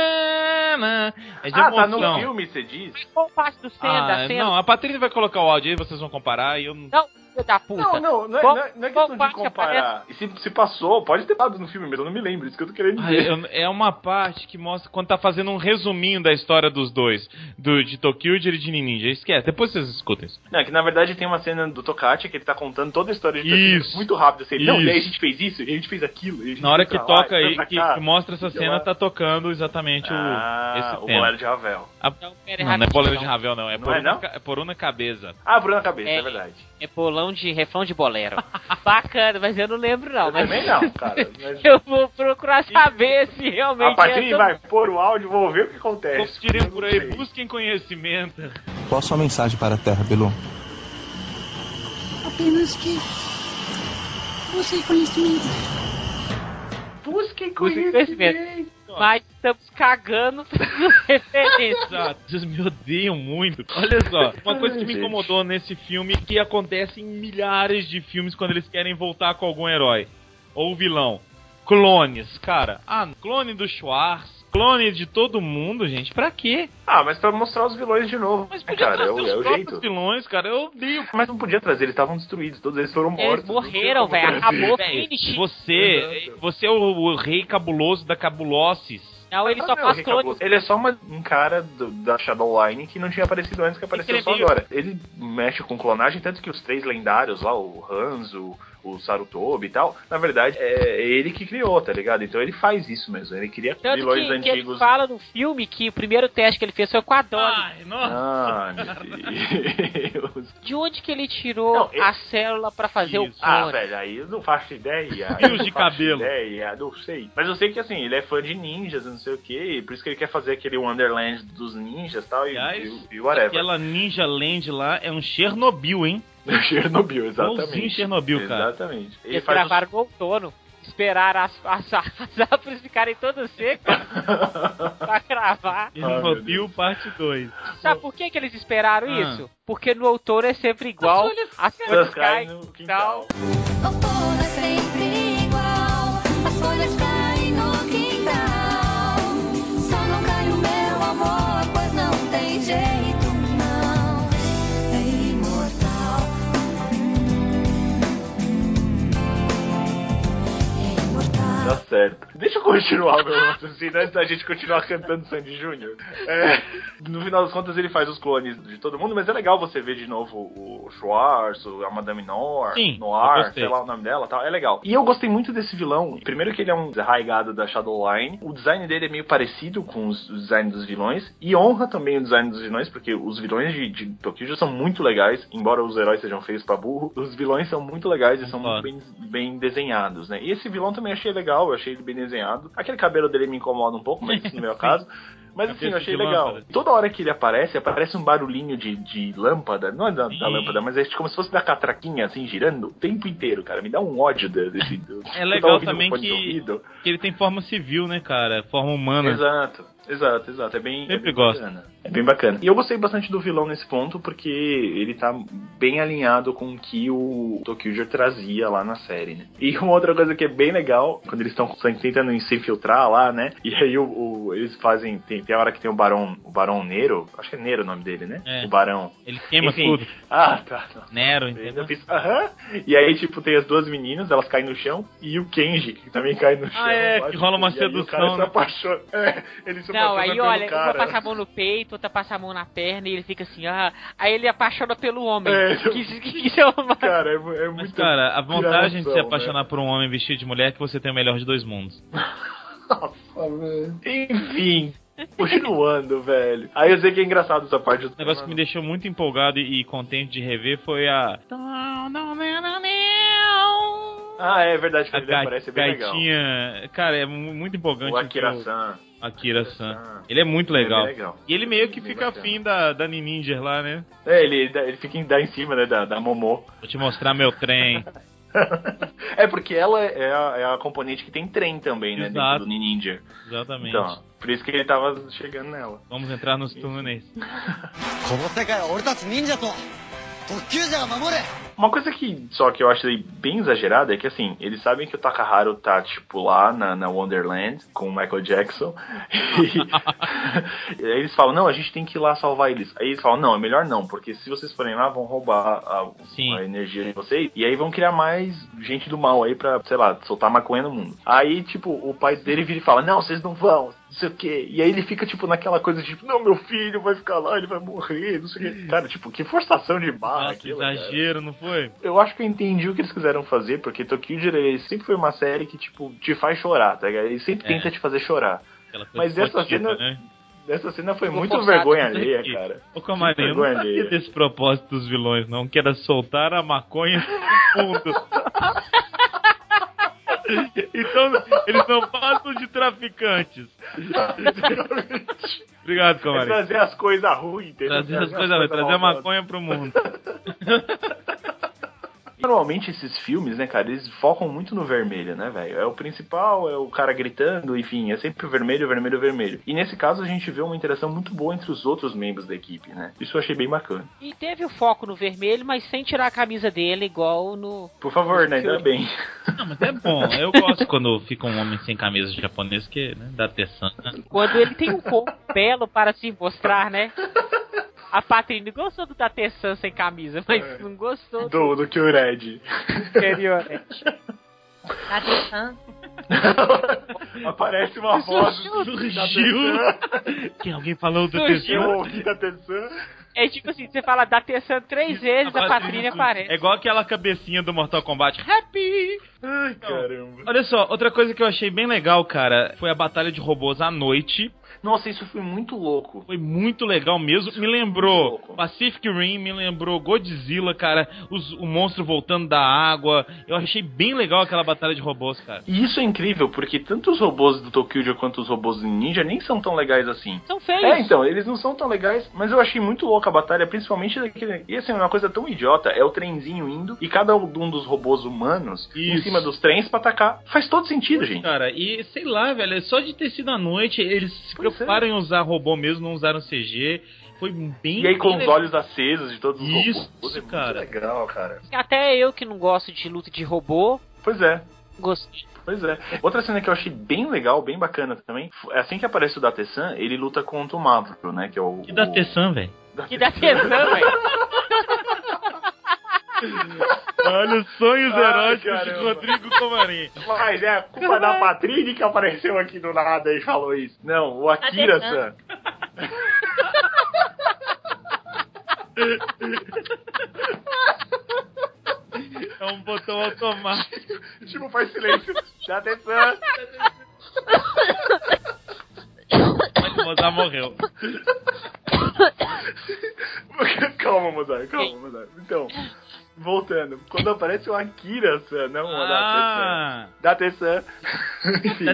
É de ah, tá no filme, você diz? Qual parte do cena, da Ah, cena? não, a Patrícia vai colocar o áudio aí, vocês vão comparar e eu não. Não, filho da puta. Não, não, não é, Qual- não é, não é questão de parte comparar. E se, se passou, pode ter dado no filme, mas eu não me lembro, isso que eu tô querendo dizer. é uma parte que mostra quando tá fazendo um resuminho da história dos dois, do de Tokyo e de Ninja. Esquece, depois vocês escutem isso. Não, é que na verdade tem uma cena do Tokachi que ele tá contando toda a história de Tokyo Isso. muito rápido assim. Não, e aí a Isso. gente fez isso, e a gente fez aquilo. e a gente Na hora que lá, toca foi aí, que, que mostra essa cena, lá. tá tocando exatamente o, Ah, esse o tema. bolero de Ravel. A- aí, não, não é bolero de. Ravel, não. É Não por, é, uma, não? por uma cabeça. Ah, Bruna Cabeça, é, É. verdade. É polão de refrão de bolero. Bacana, mas eu não lembro não. Eu mas... também não, cara. Mas... Eu vou procurar saber se realmente A Patrícia é vai pôr o áudio, vou ver o que acontece. Como diriam por aí, sei. busquem conhecimento. Qual a sua mensagem para a Terra, Belu? Apenas que. Busque conhecimento. Busquem Busquem conhecimento. Mas estamos cagando. Exato, vocês me odeiam muito. Olha só, uma coisa que me incomodou nesse filme que acontece em milhares de filmes quando eles querem voltar com algum herói ou vilão. Clones, cara. Ah, clone do Schwarz, clone de todo mundo, gente. Pra quê? Ah, mas pra mostrar os vilões de novo. Mas É, podia cara, é trazer o, os é o próprios jeito. vilões, cara. Eu odeio. Mas não podia trazer, eles estavam destruídos, todos eles foram Eles mortos. tinha morreram, velho. Acabou, finish. Você, você é o, o rei cabuloso da cabulosses. Não, ele Ah, só não, faz clones. Ele é só uma- um cara do- da Shadowline que não tinha aparecido antes, que apareceu é só meio- agora. Ele mexe com clonagem, tanto que os três lendários lá, o Hanzo, o Sarutobi e tal, na verdade é ele que criou, tá ligado? Então ele faz isso mesmo, ele cria Tanto vilões que, que ele antigos. fala no filme que o primeiro teste que ele fez foi com a Dolly. Ai, nossa. Ah, meu Deus. De onde que ele tirou Não, ele- a célula pra fazer Isso. o clone? Ah, velho, aí eu não faço ideia. Fios de cabelo. Ideia, não sei. Mas eu sei que assim, ele é fã de ninjas, não sei o que, por isso que ele quer fazer aquele Wonderland dos ninjas e tal, e, Aliás, e, e whatever. Aquela Ninja Land lá é um Chernobyl, hein? Chernobyl, Igualzinho exatamente. Chernobyl, cara. Exatamente. Ele Eles faz os- gravaram no outono. Esperaram as, as, as árvores ficarem todas secas pra gravar. Chernobyl parte 2. Sabe por que, que eles esperaram Ah. isso? Porque no outono é sempre igual. As folhas caem no e quintal. Tá certo. Deixa eu continuar o meu raciocínio antes da gente continuar cantando Sandy Júnior. É, no final das contas, ele faz os clones de todo mundo, mas é legal você ver de novo o Schwartz, a Madame Noir, Sim, Noir, sei lá o nome dela tal. É legal. E eu gostei muito desse vilão. Primeiro que ele é um arraigado da Shadowline. O design dele é meio parecido com os, os designs dos vilões. E honra também o design dos vilões, porque os vilões de, de Tokyo já são muito legais. Embora os heróis sejam feios pra burro, os vilões são muito legais e são muito bem, bem desenhados, né? E esse vilão também achei legal, eu achei ele bem desenhado. Aquele cabelo dele me incomoda um pouco, mas isso não é o caso. Mas assim, eu achei legal. lâmpada. Toda hora que ele aparece, aparece um barulhinho de, de lâmpada. Não é da, da lâmpada, mas é como se fosse da catraquinha, assim, girando o tempo inteiro, cara. Me dá um ódio de- desse. do- É legal também no que, que ele tem forma civil, né, cara? Forma humana. Exato, exato, exato. É bem, é Sempre bem gosto. bacana. É bem bacana. E eu gostei bastante do vilão nesse ponto, porque ele tá bem alinhado com o que o Tokyo trazia lá na série, né? E uma outra coisa que é bem legal, quando eles estão tentando se infiltrar lá, né? E aí o, o- eles fazem. Tem, tem a hora que tem o Barão, o Barão Nero, acho que é Nero o nome dele, né? É. O Barão. Ele queima Enfim. tudo. Ah, tá. Nero, Eu ainda entendeu? fiz, aham. E aí, tipo, tem as duas meninas, elas caem no chão, e o Kenji, que também cai no chão. Ah, é, que rola uma e aí o cara sedução, se né? apaixona. É, ele se Não, aí olha, cara. uma passa a mão no peito, outra passa a mão na perna e ele fica assim, ah. Aí ele apaixona pelo homem. É, que, que, que é uma... Cara, é, é Mas, muito. cara, a vantagem de se piração, apaixonar por um homem vestido de mulher é que você tem o melhor de dois mundos. Enfim. Continuando, velho. Aí eu sei que é engraçado essa parte. O negócio que me deixou muito empolgado e, e contente de rever foi a. Ah, é verdade que A ele aparece é bem legal. Cara, é mu- muito empolgante. O Akira ver San. Akira-san. Ele é muito Ele é legal. bem legal. E ele meio que Bem fica bacana. afim da, da Ninja lá, né? É, ele, ele fica em, dá em cima, né, da, da Momô. Vou te mostrar meu trem. É porque ela é a, é a componente que tem trem também, né? Exato. Dentro do Ninja. Exatamente. Então, por isso que ele tava chegando nela. Vamos entrar nos túneis. Uma coisa que só que eu acho bem exagerada é que assim, eles sabem que o Takaharo tá, tipo, lá na, na Wonderland com o Michael Jackson. E, aí eles falam, não, a gente tem que ir lá salvar eles. Aí eles falam, não, é melhor não, porque se vocês forem lá, vão roubar a, a energia de vocês. E aí vão criar mais gente do mal aí pra, sei lá, soltar maconha no mundo. Aí, tipo, o pai dele vira e fala, não, vocês não vão, não sei o quê. E aí ele fica, tipo, naquela coisa de, tipo, não, meu filho vai ficar lá, ele vai morrer, não sei o quê. Cara, tipo, que forçação de barra Nossa, aquilo, cara. exagero, não foi? Eu acho que eu entendi o que eles quiseram fazer, porque Tokyo ele sempre foi uma série que, tipo, te faz chorar, tá ligado? Ele sempre É. tenta te fazer chorar. Mas essa cena- né? Essa cena foi muito forçado, vergonha isso alheia, aqui. cara. Ô, Camarinho, eu não sabia alheia. desse propósito dos vilões, não, que era soltar a maconha no mundo. então, eles não passam de traficantes. Obrigado, É Camarinho. trazer as coisas ruins, entendeu? Trazer as coisas, trazer a maconha pro mundo. Normalmente esses filmes, né, cara, eles focam muito no vermelho, né, velho? É o principal, é o cara gritando, enfim, é sempre o vermelho, vermelho, vermelho. E nesse caso a gente vê uma interação muito boa entre os outros membros da equipe, né? Isso eu achei bem bacana. E teve o foco no vermelho, mas sem tirar a camisa dele, igual no. Por favor, né? Ainda bem. Não, mas é bom. Eu gosto quando fica um homem sem camisa japonês, que né, dá atenção. Quando ele tem um corpo belo para se mostrar, né? A Patrícia gostou do Tatesan sem camisa, mas não gostou do Do, do Kyured. anterior. Tatesan. Aparece uma voz Surgiu. Que alguém falou do Surgiu. Eu atenção. ouvi atenção. É tipo assim, você fala Tatesan três vezes, a Patrícia aparece. É igual aquela cabecinha do Mortal Kombat. Happy! Ai, caramba. Olha só, outra coisa que eu achei bem legal, cara, foi a batalha de robôs à noite. Nossa, isso foi muito louco. Foi muito legal mesmo. Me lembrou. Pacific Rim, me lembrou Godzilla, cara. Os- o monstro voltando da água. Eu achei bem legal aquela batalha de robôs, cara. E isso é incrível, porque tanto os robôs do Tokyo quanto os robôs do Ninja nem são tão legais assim. São feios. É, então, eles não são tão legais, mas eu achei muito louca a batalha, principalmente daquele. E assim, uma coisa tão idiota, é o trenzinho indo e cada um dos robôs humanos em Isso. cima dos trens pra atacar. Faz todo sentido, gente. Cara, e sei lá, velho, é só de ter sido à noite, eles se preocuparam em usar robô mesmo, não usaram CG. Foi bem. E aí com bem os legal. olhos acesos de todos os Isso, robôs. É muito cara. legal, cara. Até eu que não gosto de luta de robô, Pois é. gostei. Pois é. Outra cena que eu achei bem legal, bem bacana também, é assim que aparece o Datesan, ele luta contra o Mavro, né? Que é o. Que tesão, velho. Que dá tesão, velho. Olha os sonhos Ai, eróticos de caramba. Rodrigo Comarim. Mas é a culpa da Patrine que apareceu aqui do nada e falou isso. Não, o Akira-san. É um botão automático. tipo, faz silêncio. Dá atenção. O Mozart morreu. calma, Mozart, calma, Mozart. Então, voltando. Quando aparece o Akira-san, não o Ah. Atenção. Enfim,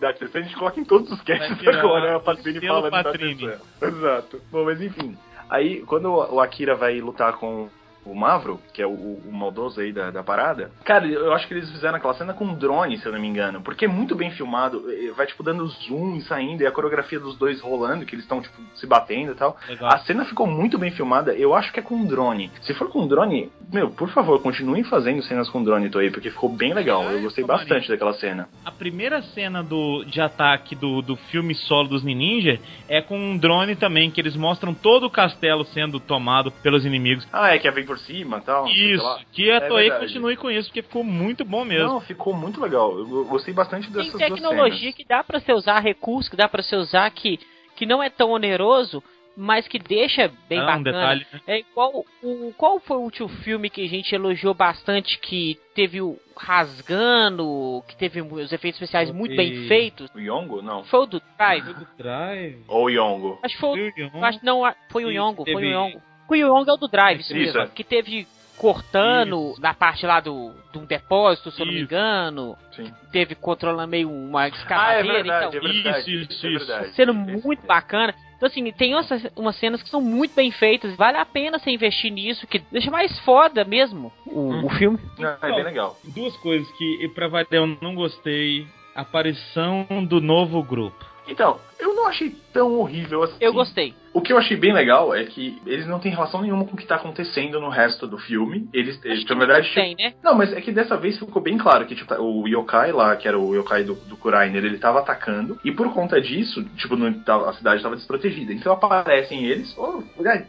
Dá atenção, a gente coloca em todos os casts agora, a Patrine selo fala Patrine. atenção. Exato. Bom, mas enfim. Aí, quando o Akira vai lutar com o Mavro, que é o, o maldoso aí da, da parada, cara, eu acho que eles fizeram aquela cena com drone, se eu não me engano, porque é muito bem filmado, vai tipo dando zoom e saindo, e a coreografia dos dois rolando, que eles estão tipo se batendo e tal. Legal. A cena ficou muito bem filmada, eu acho que é com drone. Se for com drone, meu, por favor, continuem fazendo cenas com drone, Toei, porque ficou bem legal. Eu gostei Tomaria. bastante daquela cena. A primeira cena do, de ataque do, do filme solo dos Ninja é com um drone também, que eles mostram todo o castelo sendo tomado pelos inimigos. Ah, é que vem por cima e tal. não Isso, lá. que a É Toei verdade. continue com isso, porque ficou muito bom mesmo. Não, ficou muito legal. Eu gostei bastante Tem dessas duas tecnologia que dá pra você usar, recurso que dá pra você usar que, que não é tão oneroso, mas que deixa bem Ah, um bacana. detalhe, né? É igual o qual foi o último filme que a gente elogiou bastante que teve o rasgando, que teve os efeitos especiais muito bem feitos? O Yongo? Não. Foi o do Drive? Drive. Ou o Yongo. Acho que foi o Foi o Yongo. Acho não, foi o Yongo, foi o teve- Yongo. O Yongo é o do Drive, isso, Isso, mesmo. é. Que teve cortando na parte lá do, de um depósito, se eu não me Isso. engano. Sim. Teve controlando meio uma Ah, é verdade, então. é verdade. Isso, isso, é isso. Sendo Esse- muito bacana. Então, assim, tem essas, umas cenas que são muito bem feitas. Vale a pena você investir nisso, que deixa mais foda mesmo o, o filme. Não, é bem legal. Duas coisas que, pra variar, eu não gostei. Aparição do novo grupo. Então, eu não achei tão horrível assim. Eu gostei. O que eu achei bem legal é que eles não têm relação nenhuma com o que tá acontecendo no resto do filme. Eles, eles na verdade, tem, né? Não, mas é que dessa vez ficou bem claro que tipo, tá- o yokai lá, que era o yokai do, do Kurainer, ele tava atacando. E por conta disso, tipo, no- tá- a cidade tava desprotegida. Então aparecem eles. oh,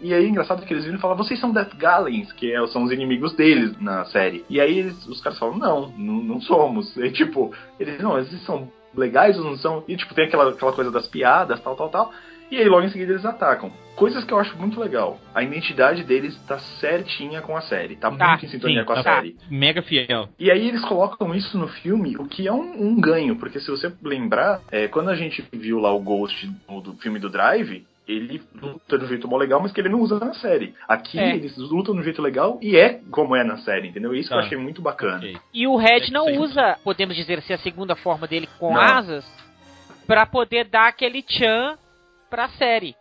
e aí é engraçado que eles viram e falam, vocês são Death Galens, que é- são os inimigos deles na série. E aí eles- os caras falam, não, não, não somos. E tipo, eles não, eles são legais ou não são? E tipo, tem aquela, aquela coisa das piadas, tal, tal, tal. E aí logo em seguida eles atacam. Coisas que eu acho muito legal. A identidade deles tá certinha com a série. Tá, Tá, muito em sintonia sim, com a tá. série. Mega fiel. E aí eles colocam isso no filme, o que é um, um ganho, porque se você lembrar, é, quando a gente viu lá o Ghost do, do filme do Drive, ele luta de um jeito mó legal, mas que ele não usa na série. Aqui É. eles lutam de um jeito legal e é como é na série, entendeu? Isso que eu Tá. achei muito bacana. Ok. E o Red É, não sim. usa, podemos dizer assim, a segunda forma dele com Não. asas, pra poder dar aquele tchan pra série.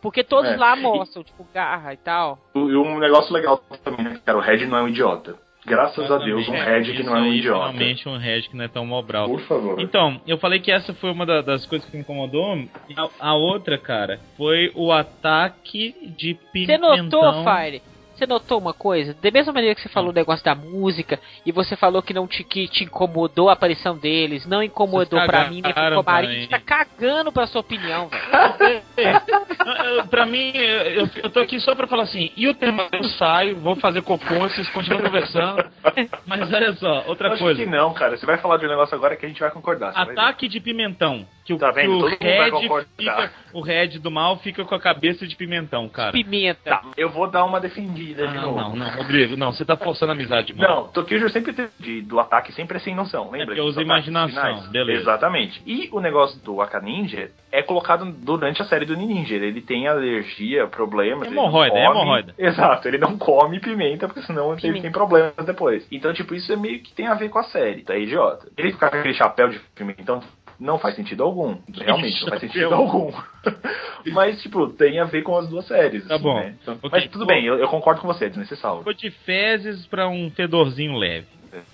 Porque todos É. lá mostram, tipo, garra e tal. E um negócio legal também, né, cara? O Red não é um idiota. Graças a Deus, um. Red que Isso não é um aí, idiota. Finalmente um Red que não é tão mobral. Por favor. Então, eu falei que essa foi uma da- das coisas que me incomodou. E A, a outra, cara, foi o ataque de Você pimentão. notou, Fire? Você notou uma coisa? Da mesma maneira que você falou o negócio da música, e você falou que não te, que te incomodou a aparição deles, não incomodou pra mim, nem pro Comarim, você tá cagando pra sua opinião, velho. Eu- pra mim, eu, eu tô aqui só pra falar assim, e o tema eu saio, vou fazer cocô, vocês continuam conversando. Mas olha só, outra Acho coisa. que não, cara. Você vai falar de um negócio agora que a gente vai concordar. você vai. Ataque de pimentão. Que o, Tá vendo? que o Todo mundo vai Red fica. O Red do mal fica com a cabeça de pimentão, cara. Pimenta. Tá, eu vou dar uma defendida de Ah, novo. não, não, Rodrigo, não, você tá forçando a amizade, mano. Não, Tokyo sempre teve de- do ataque sempre é sem noção, lembra? É porque usa Dos ataques imaginação, finais? beleza. Exatamente. E o negócio do Aka Ninja é colocado durante a série do Ninja. Ele tem alergia, problemas. ele não Hemorroida, é hemorroida. Exato, ele não come pimenta, porque senão ele Pimenta. tem problemas depois. Então, tipo, isso é meio que tem a ver com a série, tá idiota. Ele ficar com aquele chapéu de pimentão não faz sentido algum. Realmente, não faz sentido algum. Mas, tipo, tem a ver com as duas séries. Tá assim, bom. né? Então, Ok. Mas tudo bem, eu, eu concordo com você, é desnecessário. Ficou de fezes pra um fedorzinho leve.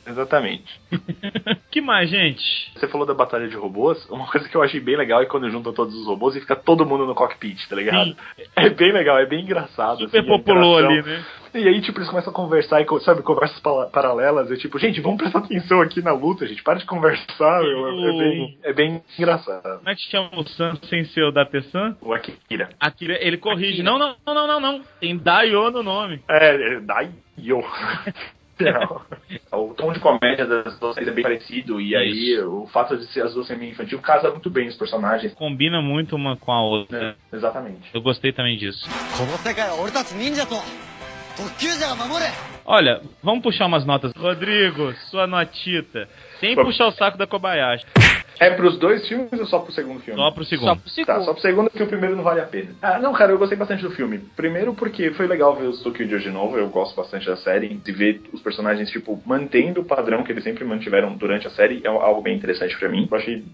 Exatamente. que mais, gente? Você falou da batalha de robôs, uma coisa que eu achei bem legal é quando juntam todos os robôs e fica todo mundo no cockpit, tá ligado? Sim. É bem legal, é bem engraçado. Super assim, populou ali, né? E aí, tipo, eles começam a conversar e, sabe, conversas paralelas. É tipo, gente, vamos prestar atenção aqui na luta, gente. Para de conversar. É, é bem, é bem engraçado. Como é que chama o Sam sem ser o da Tessan? O Akira. Akira, ele corrige. Akira. Não, não, não, não, não, não. Tem Daio no nome. É, é Daio. O tom de comédia das duas séries é bem parecido, e aí o fato de ser as duas serem infantil casa muito bem os personagens. Combina muito uma com a outra. É, exatamente. Eu gostei também disso. Olha, vamos puxar umas notas. Rodrigo, sua notita. Sem puxar o saco da Kobayashi. É pros dois filmes ou só pro segundo filme? Só pro segundo. Só pro segundo. Tá, só pro segundo, porque o primeiro não vale a pena. Ah, não, cara, eu gostei bastante do filme. Primeiro porque foi legal ver os Tokyo de novo, eu gosto bastante da série, de ver os personagens, tipo, mantendo o padrão que eles sempre mantiveram durante a série, é algo bem interessante pra mim. Eu achei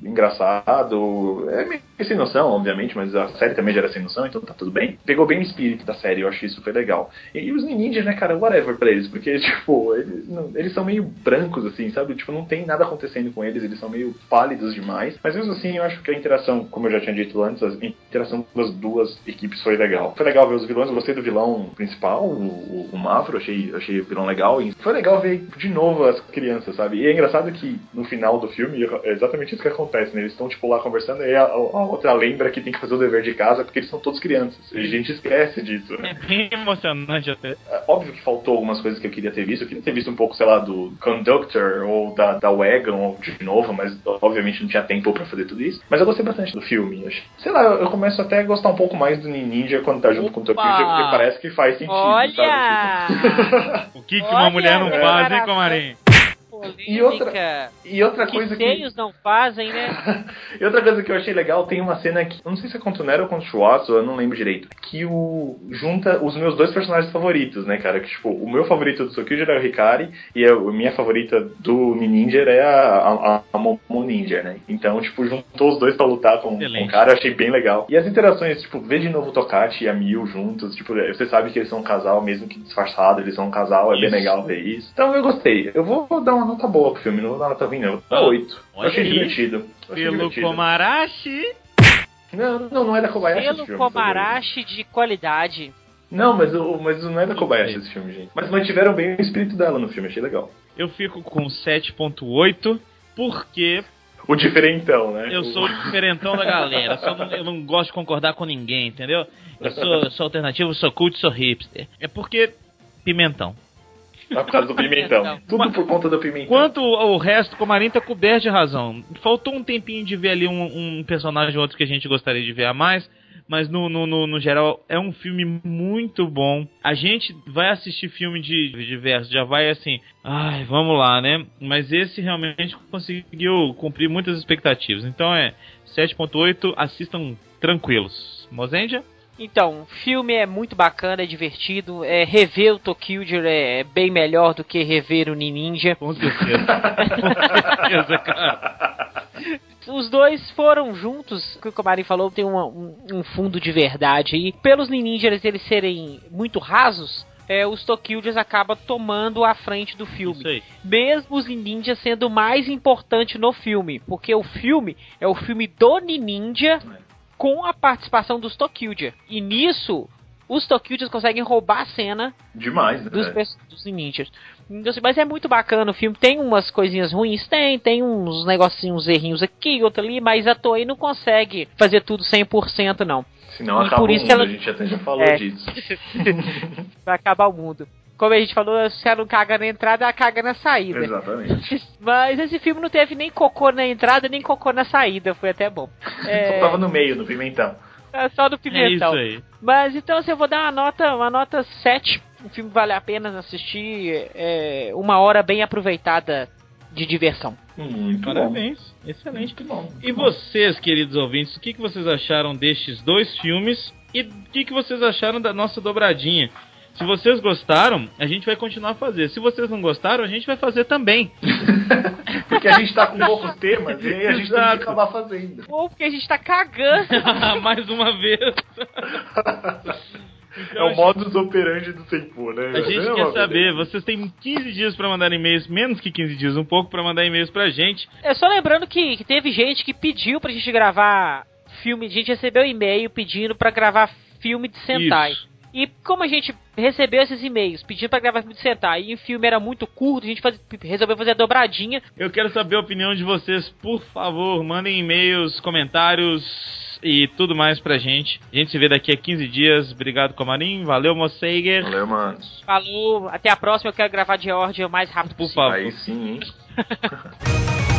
engraçado, é meio sem noção, obviamente, mas a série também já era sem noção, então tá tudo bem. Pegou bem o espírito da série, eu acho que isso foi legal. E, e os ninjas, né, cara, whatever pra eles, porque, tipo, eles, não- eles são meio brancos, assim, sabe? Tipo, não tem nada acontecendo com eles, eles são meio pálidos demais, mas mesmo assim, eu acho que a interação, como eu já tinha dito antes, a interação das duas equipes foi legal. Foi legal ver os vilões, eu gostei do vilão principal, o, o, Mavro, achei, achei o vilão legal, e foi legal ver de novo as crianças, sabe? E é engraçado que no final do filme é exatamente isso que acontece, né? Eles estão, tipo, lá conversando, e a, a outra lembra que tem que fazer o dever de casa, porque eles são todos crianças. E a gente esquece disso. É bem emocionante até. É Óbvio que faltou algumas coisas que eu queria ter visto. Eu queria ter visto um pouco, sei lá, do Conductor ou da, da Wagon de novo, mas obviamente não tinha tempo pra fazer tudo isso. Mas eu gostei bastante do filme. Eu achei- Sei lá, eu começo até a gostar um pouco mais do Ninja quando tá junto com o Tokyo, Opa! porque parece que faz sentido, Olha! sabe? O que, que Olha, uma mulher não faz, hein, maravilha. Comarim? E outra- Polêmica. E outra que coisa que. não fazem, né? E outra coisa que eu achei legal, tem uma cena que. eu Não sei se é contra o Nero ou contra o Schwartz, eu não lembro direito. Que o. junta os meus dois personagens favoritos, né, cara? Que, tipo, o meu favorito do Tsukyuja é o Hikari e a minha favorita do Ninja é a, a, a Momo Ninja, né? Então, tipo, juntou os dois pra lutar com, com o cara, eu achei bem legal. E as interações, tipo, ver de novo o Tokachi e a Miu juntos, tipo, você sabe que eles são um casal, mesmo que disfarçado, eles são um casal, é bem Isso. legal ver isso. Então eu gostei. Eu vou dar uma nota boa pro filme, não vou dar nota ruim, não. Eu vou dar Ah, 8. Eu achei aí. divertido. Eu achei Pelo divertido. Komarashi. Não, não, não é da Kobayashi esse Pelo filme. por favor. Komarashi de qualidade. Não, mas, o- mas não é da Kobayashi esse filme, gente. Mas mantiveram bem o espírito dela no filme, achei legal. Eu fico com 7.8 porque O diferentão, né? eu sou o diferentão da galera. Só não- eu não gosto de concordar com ninguém, entendeu? Eu sou, eu sou alternativo, sou cult, sou hipster. É porque pimentão. Por causa do pimentão. Pimentão. Tudo por conta do pimentão. Enquanto o resto, Comarim tá coberto de razão. Faltou um tempinho de ver ali um, um personagem ou outro que a gente gostaria de ver a mais. Mas no, no, no, no geral é um filme muito bom. A gente vai assistir filme de de diversos, já vai assim, ai, vamos lá, né? Mas esse realmente conseguiu cumprir muitas expectativas. Então é 7.8, assistam tranquilos. Mozendia? Então, o filme é muito bacana, é divertido. É, rever o Tokyo é bem melhor do que rever o Ninja. Com certeza. Com certeza, cara. Os dois foram juntos, o que o Comarim falou, tem uma- um, um fundo de verdade aí. Pelos ninjas eles serem muito rasos, é, os Tokyo acabam tomando a frente do filme. Mesmo os ninjas sendo mais importante no filme, porque o filme é o filme do Ninja com a participação dos Tokyuja. E nisso, os Tokyujas conseguem roubar a cena Demais, né? dos, dos ninjas. Então, assim, mas é muito bacana o filme. Tem umas coisinhas ruins, tem, tem uns negocinhos, uns errinhos aqui, outro ali, mas a Toei não consegue fazer tudo 100% não. Senão E acaba por o isso mundo, ela- a gente até já falou É. disso. Vai acabar o mundo. Como a gente falou, se ela não caga na entrada, ela caga na saída. Exatamente. Mas esse filme não teve nem cocô na entrada, nem cocô na saída, foi até bom. É, Só tava no meio, no pimentão. é só do É pimentão. isso aí. Mas então assim, eu vou dar uma nota, uma nota 7. O filme vale a pena assistir. É uma hora bem aproveitada de diversão. Muito Parabéns. Excelente. Muito bom. E vocês, queridos ouvintes, o que, que vocês acharam destes dois filmes? E o que, que vocês acharam da nossa dobradinha? Se vocês gostaram, a gente vai continuar a fazer. Se vocês não gostaram, a gente vai fazer também. Porque a gente tá com poucos temas e aí a gente tem Exato. que acabar fazendo. Ou porque a gente tá cagando. Mais uma vez. É o modus operandi do Senpu, né? A gente Não, quer saber, vocês têm 15 dias pra mandar e-mails, menos que 15 dias, um pouco pra mandar e-mails pra gente. É só lembrando que, que teve gente que pediu pra gente gravar filme. A gente recebeu e-mail pedindo pra gravar filme de Sentai. Isso. E como a gente recebeu esses e-mails pedindo pra gravar filme de Sentai e o filme era muito curto, a gente faz- resolveu fazer a dobradinha. Eu quero saber a opinião de vocês, por favor, mandem e-mails, comentários, e tudo mais pra gente. A gente se vê daqui a 15 dias. Obrigado, Comarim. Valeu, Moceiger. Valeu, mano. Falou, até a próxima. Eu quero gravar de ordem o mais rápido Por possível. favor. Aí sim, hein?